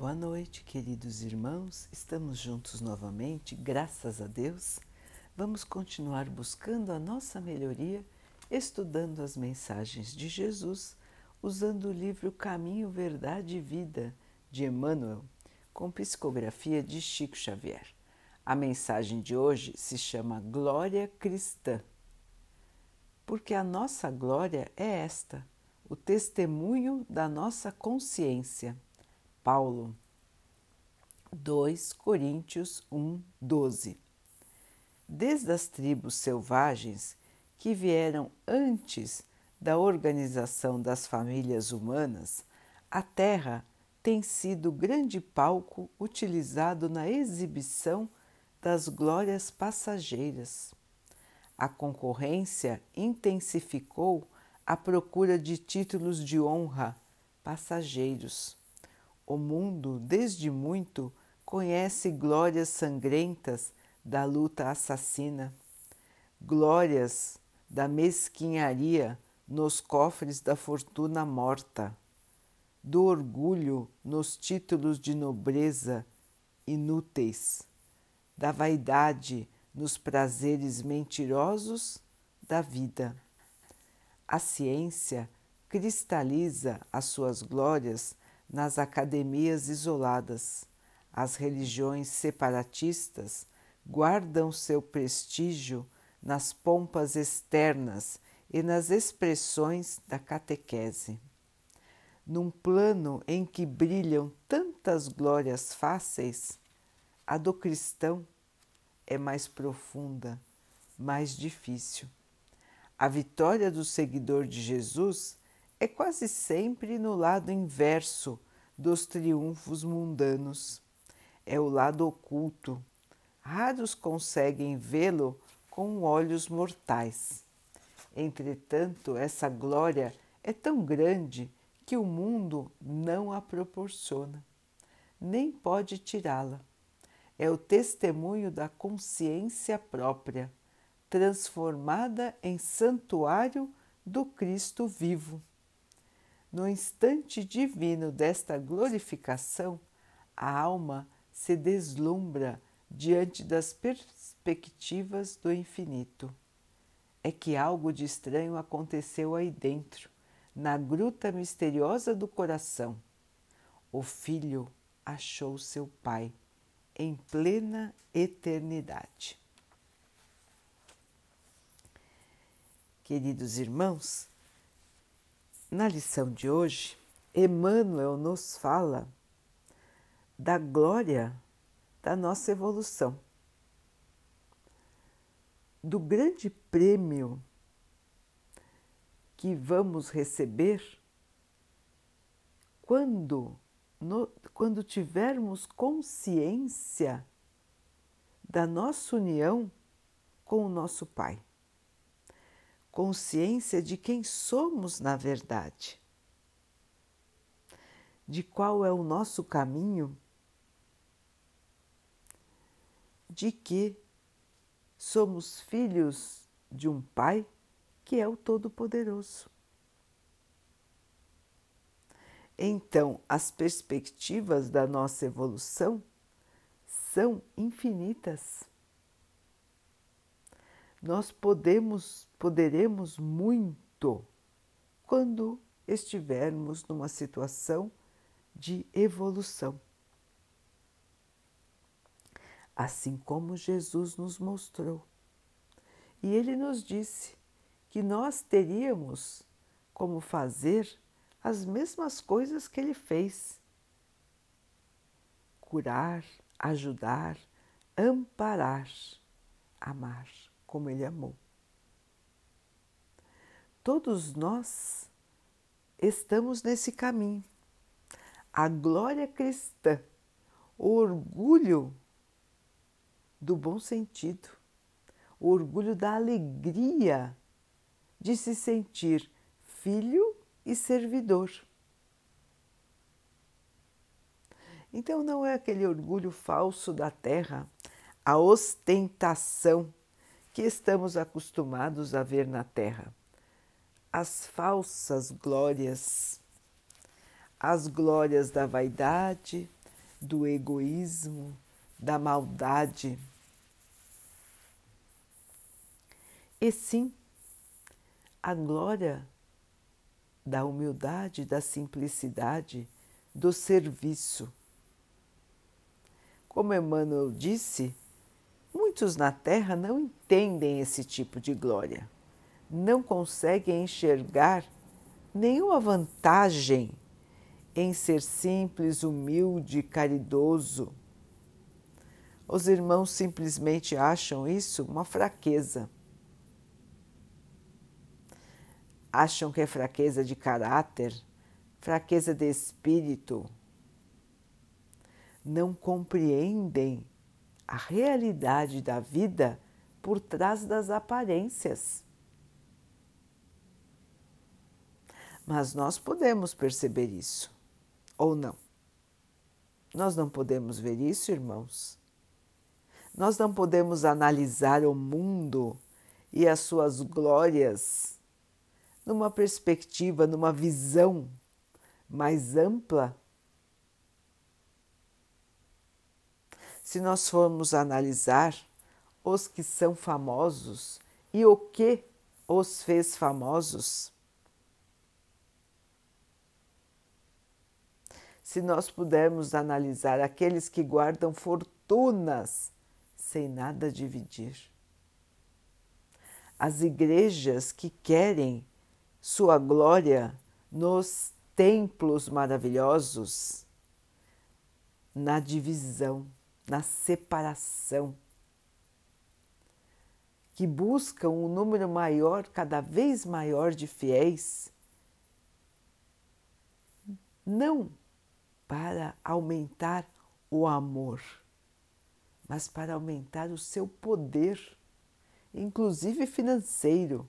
Boa noite, queridos irmãos. Estamos juntos novamente, graças a Deus. Vamos continuar buscando a nossa melhoria, estudando as mensagens de Jesus, usando o livro Caminho, Verdade e Vida de Emmanuel, com psicografia de Chico Xavier. A mensagem de hoje se chama Glória Cristã, porque a nossa glória é esta, o testemunho da nossa consciência. Paulo, 2 Coríntios 1, 12. Desde as tribos selvagens que vieram antes da organização das famílias humanas, a Terra tem sido grande palco utilizado na exibição das glórias passageiras. A concorrência intensificou a procura de títulos de honra passageiros. O mundo, desde muito, conhece glórias sangrentas da luta assassina, glórias da mesquinharia nos cofres da fortuna morta, do orgulho nos títulos de nobreza inúteis da vaidade nos prazeres mentirosos da vida. A ciência cristaliza as suas glórias nas academias isoladas. As religiões separatistas guardam seu prestígio nas pompas externas e nas expressões da catequese. Num plano em que brilham tantas glórias fáceis, a do cristão é mais profunda, mais difícil. A vitória do seguidor de Jesus é quase sempre no lado inverso dos triunfos mundanos. É o lado oculto. Raros conseguem vê-lo com olhos mortais. Entretanto, essa glória é tão grande que o mundo não a proporciona, nem pode tirá-la é o testemunho da consciência própria, transformada em santuário do Cristo vivo. No instante divino desta glorificação, a alma se deslumbra diante das perspectivas do infinito. É que algo de estranho aconteceu aí dentro, na gruta misteriosa do coração. O filho achou seu pai em plena eternidade. Queridos irmãos, na lição de hoje, Emmanuel nos fala da glória da nossa evolução, do grande prêmio que vamos receber quando no, quando tivermos consciência da nossa união com o nosso Pai, consciência de quem somos na verdade, de qual é o nosso caminho, de que somos filhos de um Pai que é o Todo-Poderoso. Então, as perspectivas da nossa evolução são infinitas. Nós podemos, poderemos muito quando estivermos numa situação de evolução. Assim como Jesus nos mostrou. E ele nos disse que nós teríamos como fazer as mesmas coisas que ele fez: curar, ajudar, amparar, amar como ele amou. Todos nós estamos nesse caminho. A glória cristã, o orgulho do bom sentido, o orgulho da alegria de se sentir filho e servidor. Então não é aquele orgulho falso da terra, a ostentação que estamos acostumados a ver na terra. As falsas glórias, as glórias da vaidade, do egoísmo, da maldade. E sim, a glória da humildade, da simplicidade, do serviço. Como Emmanuel disse, muitos na Terra não entendem esse tipo de glória, não conseguem enxergar nenhuma vantagem em ser simples, humilde, caridoso. Os irmãos simplesmente acham isso uma fraqueza. Acham que é fraqueza de caráter, fraqueza de espírito. Não compreendem a realidade da vida por trás das aparências. Mas nós podemos perceber isso, ou não. Nós não podemos ver isso, irmãos. Nós não podemos analisar o mundo e as suas glórias numa perspectiva, numa visão mais ampla. Se nós formos analisar os que são famosos e o que os fez famosos, se nós pudermos analisar aqueles que guardam fortunas sem nada dividir. As igrejas que querem sua glória nos templos maravilhosos, na divisão, na separação, que buscam um número maior, cada vez maior de fiéis, não para aumentar o amor, mas para aumentar o seu poder, inclusive financeiro.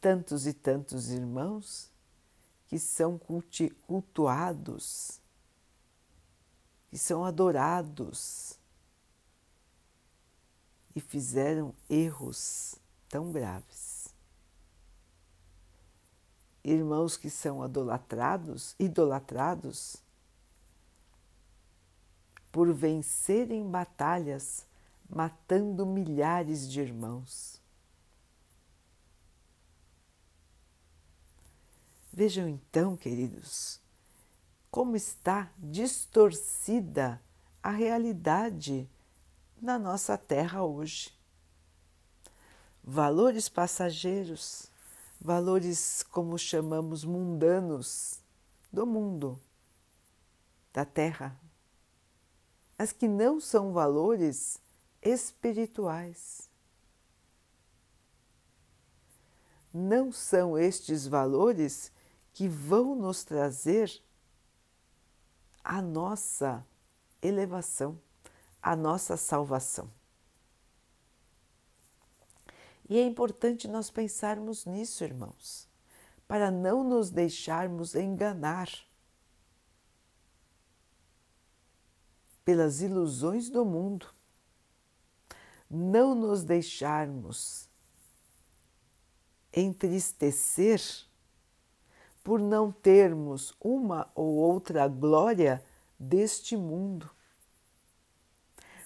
Tantos e tantos irmãos que são cultuados, que são adorados e fizeram erros tão graves irmãos que são idolatrados, idolatrados por vencerem batalhas matando milhares de irmãos. Vejam então, queridos, como está distorcida a realidade na nossa terra hoje. Valores passageiros valores como chamamos mundanos do mundo, da terra, mas que não são valores espirituais. Não são estes valores que vão nos trazer a nossa elevação, a nossa salvação. E é importante nós pensarmos nisso, irmãos, para não nos deixarmos enganar pelas ilusões do mundo, não nos deixarmos entristecer por não termos uma ou outra glória deste mundo.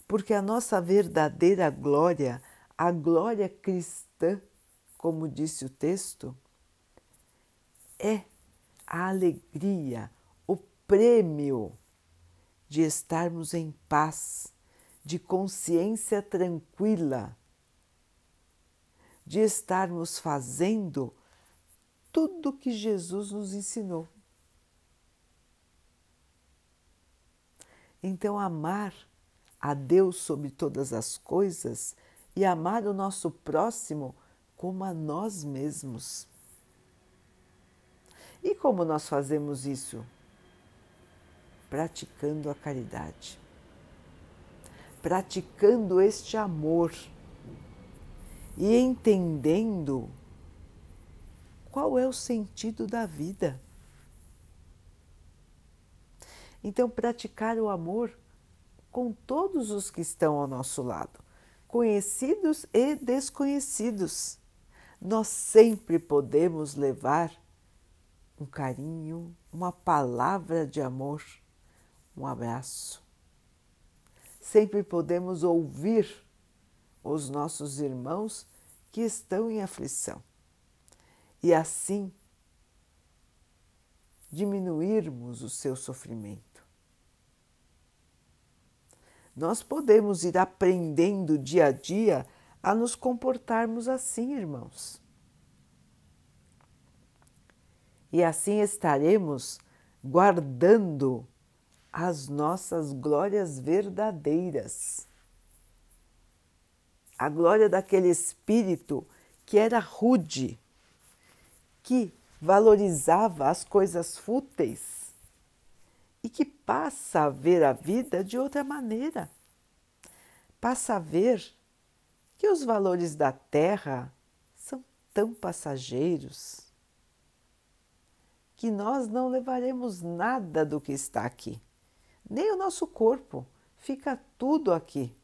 Porque a nossa verdadeira glória a glória cristã, como disse o texto, é a alegria, o prêmio de estarmos em paz, de consciência tranquila, de estarmos fazendo tudo que Jesus nos ensinou. Então, amar a Deus sobre todas as coisas e amar o nosso próximo como a nós mesmos. E como nós fazemos isso? Praticando a caridade, praticando este amor e entendendo qual é o sentido da vida. Então, praticar o amor com todos os que estão ao nosso lado conhecidos e desconhecidos. Nós sempre podemos levar um carinho, uma palavra de amor, um abraço. Sempre podemos ouvir os nossos irmãos que estão em aflição e assim diminuirmos o seu sofrimento. Nós podemos ir aprendendo dia a dia a nos comportarmos assim, irmãos. E assim estaremos guardando as nossas glórias verdadeiras. A glória daquele espírito que era rude, que valorizava as coisas fúteis e que passa a ver a vida de outra maneira. Passa a ver que os valores da terra são tão passageiros que nós não levaremos nada do que está aqui, nem o nosso corpo, fica tudo aqui.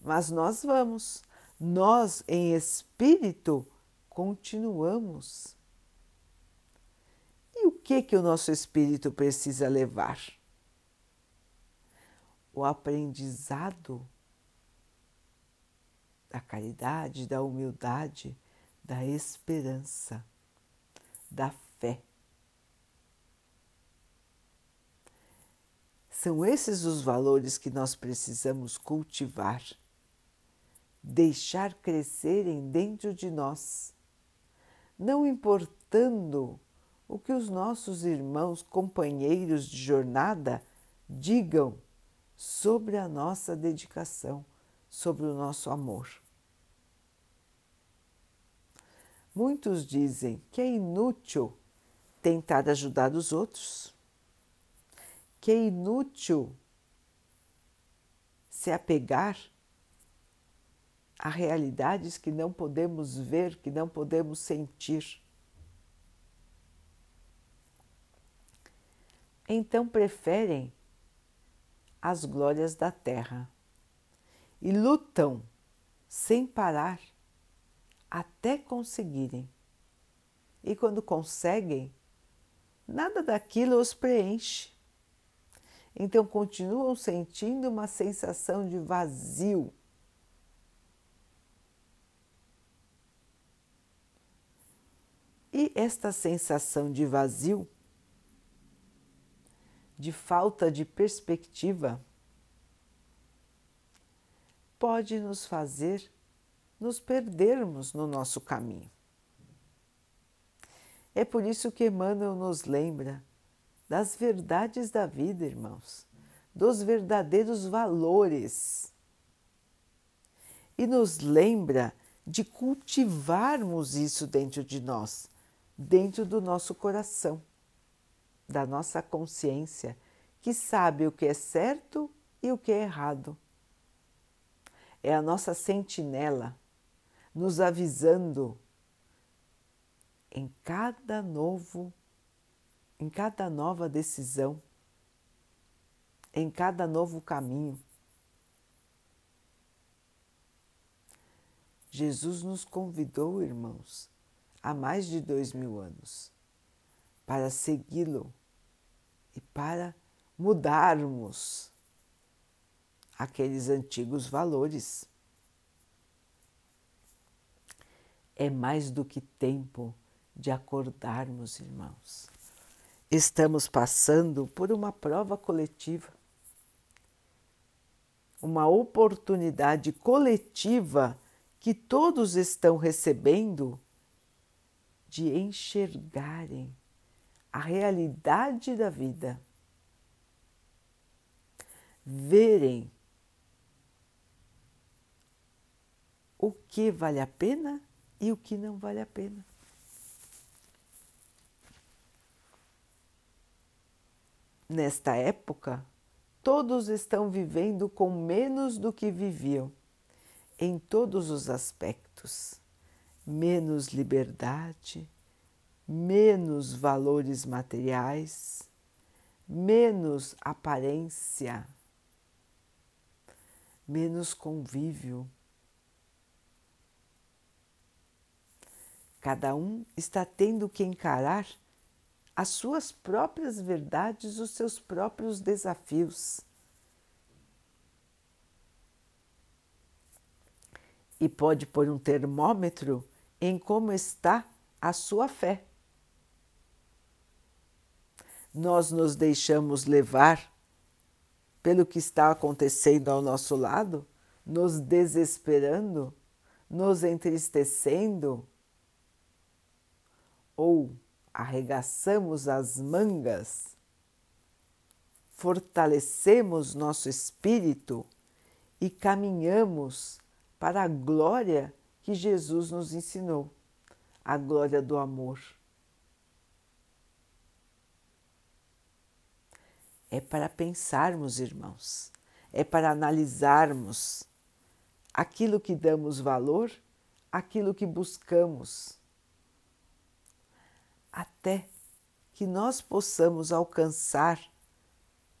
Mas nós vamos, nós em espírito continuamos. E o que que o nosso espírito precisa levar? O aprendizado da caridade, da humildade, da esperança, da fé. São esses os valores que nós precisamos cultivar, deixar crescerem dentro de nós, não importando o que os nossos irmãos, companheiros de jornada digam sobre a nossa dedicação, sobre o nosso amor. Muitos dizem que é inútil tentar ajudar os outros, que é inútil se apegar a realidades que não podemos ver, que não podemos sentir. Então preferem as glórias da terra e lutam sem parar até conseguirem. E quando conseguem, nada daquilo os preenche. Então continuam sentindo uma sensação de vazio. E esta sensação de vazio, de falta de perspectiva, pode nos fazer nos perdermos no nosso caminho. É por isso que Emmanuel nos lembra das verdades da vida, irmãos, dos verdadeiros valores. E nos lembra de cultivarmos isso dentro de nós, dentro do nosso coração, da nossa consciência, que sabe o que é certo e o que é errado. É a nossa sentinela nos avisando em cada novo, em cada nova decisão, em cada novo caminho. Jesus nos convidou, irmãos, há mais de dois mil anos, para segui-lo e para mudarmos aqueles antigos valores. é mais do que tempo de acordarmos, irmãos. Estamos passando por uma prova coletiva, uma oportunidade coletiva que todos estão recebendo de enxergarem a realidade da vida, verem o que vale a pena e o que não vale a pena. Nesta época, todos estão vivendo com menos do que viviam, em todos os aspectos. Menos liberdade, menos valores materiais, menos aparência, menos convívio Cada um está tendo que encarar as suas próprias verdades, os seus próprios desafios. E pode pôr um termômetro em como está a sua fé. Nós nos deixamos levar pelo que está acontecendo ao nosso lado, nos desesperando, nos entristecendo, ou arregaçamos as mangas, fortalecemos nosso espírito e caminhamos para a glória que Jesus nos ensinou, a glória do amor. É para pensarmos, irmãos, é para analisarmos aquilo que damos valor, aquilo que buscamos até que nós possamos alcançar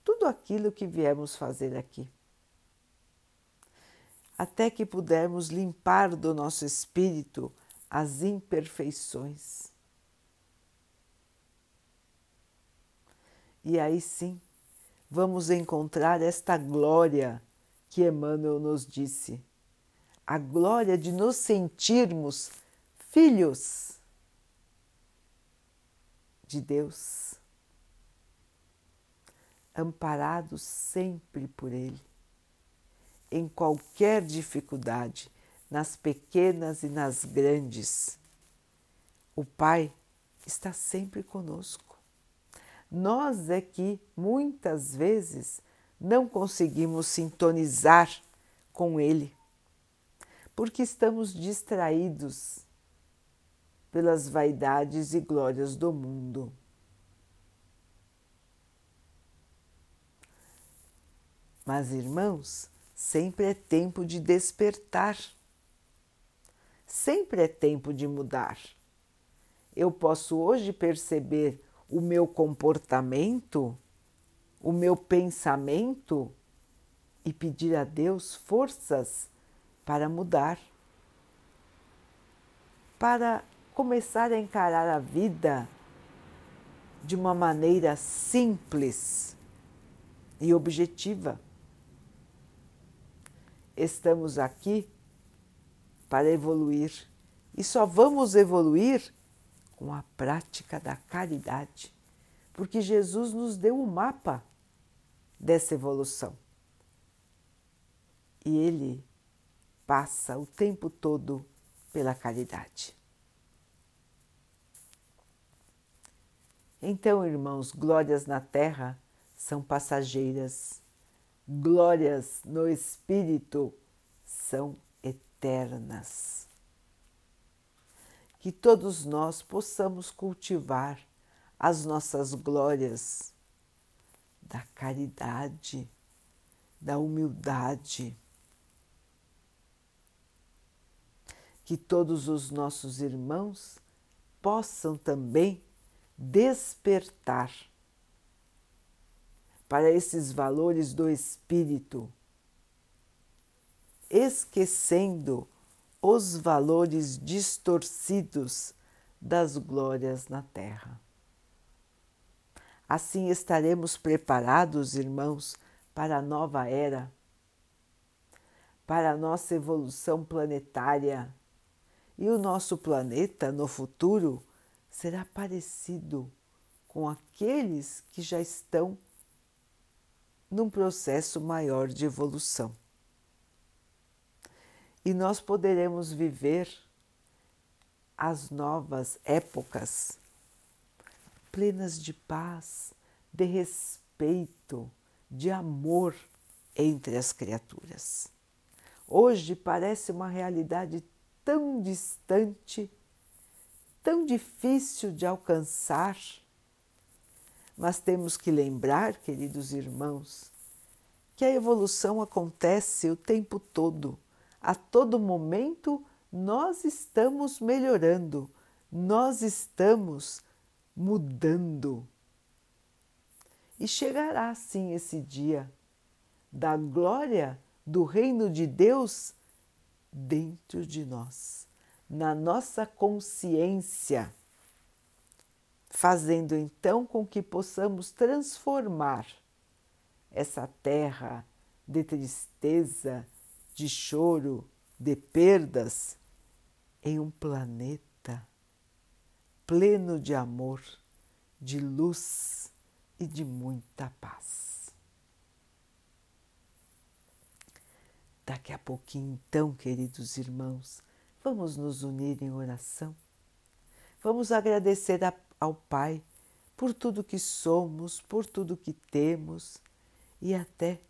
tudo aquilo que viemos fazer aqui. Até que pudermos limpar do nosso espírito as imperfeições. E aí sim, vamos encontrar esta glória que Emmanuel nos disse, a glória de nos sentirmos filhos de Deus, amparados sempre por Ele, em qualquer dificuldade, nas pequenas e nas grandes. O Pai está sempre conosco. Nós é que muitas vezes não conseguimos sintonizar com Ele, porque estamos distraídos pelas vaidades e glórias do mundo. Mas, irmãos, sempre é tempo de despertar, sempre é tempo de mudar. Eu posso hoje perceber o meu comportamento, o meu pensamento e pedir a Deus forças para mudar, para começar a encarar a vida de uma maneira simples e objetiva. Estamos aqui para evoluir e só vamos evoluir com a prática da caridade, porque Jesus nos deu o um mapa dessa evolução. E ele passa o tempo todo pela caridade. Então, irmãos, glórias na terra são passageiras, glórias no espírito são eternas. Que todos nós possamos cultivar as nossas glórias da caridade, da humildade. Que todos os nossos irmãos possam também despertar para esses valores do espírito, esquecendo os valores distorcidos das glórias na terra. Assim estaremos preparados, irmãos, para a nova era, para a nossa evolução planetária. E o nosso planeta no futuro será parecido com aqueles que já estão num processo maior de evolução. E nós poderemos viver as novas épocas plenas de paz, de respeito, de amor entre as criaturas. Hoje parece uma realidade tão distante tão difícil de alcançar. Mas temos que lembrar, queridos irmãos, que a evolução acontece o tempo todo. A todo momento nós estamos melhorando, nós estamos mudando. E chegará sim esse dia da glória do reino de Deus dentro de nós na nossa consciência fazendo então com que possamos transformar essa terra de tristeza, de choro, de perdas, em um planeta pleno de amor, de luz e de muita paz. Daqui a pouquinho, então, queridos irmãos, vamos nos unir em oração. Vamos agradecer a, ao Pai por tudo que somos, por tudo que temos e até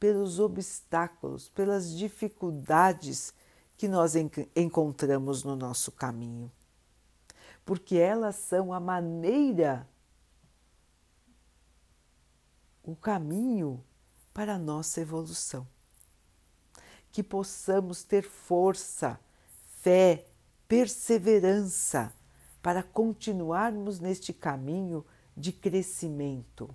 pelos obstáculos, pelas dificuldades que nós encontramos no nosso caminho. Porque elas são a maneira, o caminho para a nossa evolução. Que possamos ter força, fé, perseverança para continuarmos neste caminho de crescimento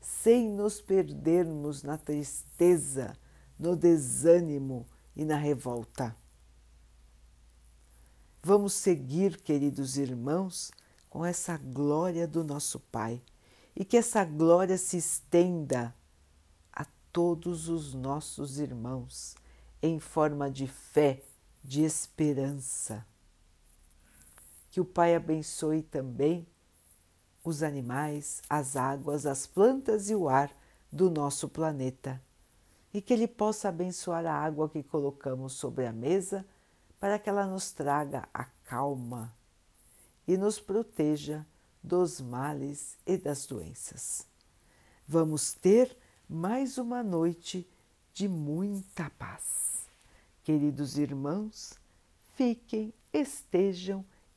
sem nos perdermos na tristeza, no desânimo e na revolta. Vamos seguir, queridos irmãos, com essa glória do nosso Pai e que essa glória se estenda a todos os nossos irmãos em forma de fé, de esperança. Que o Pai abençoe também os animais, as águas, as plantas e o ar do nosso planeta. E que Ele possa abençoar a água que colocamos sobre a mesa para que ela nos traga a calma e nos proteja dos males e das doenças. Vamos ter mais uma noite de muita paz. Queridos irmãos, fiquem, estejam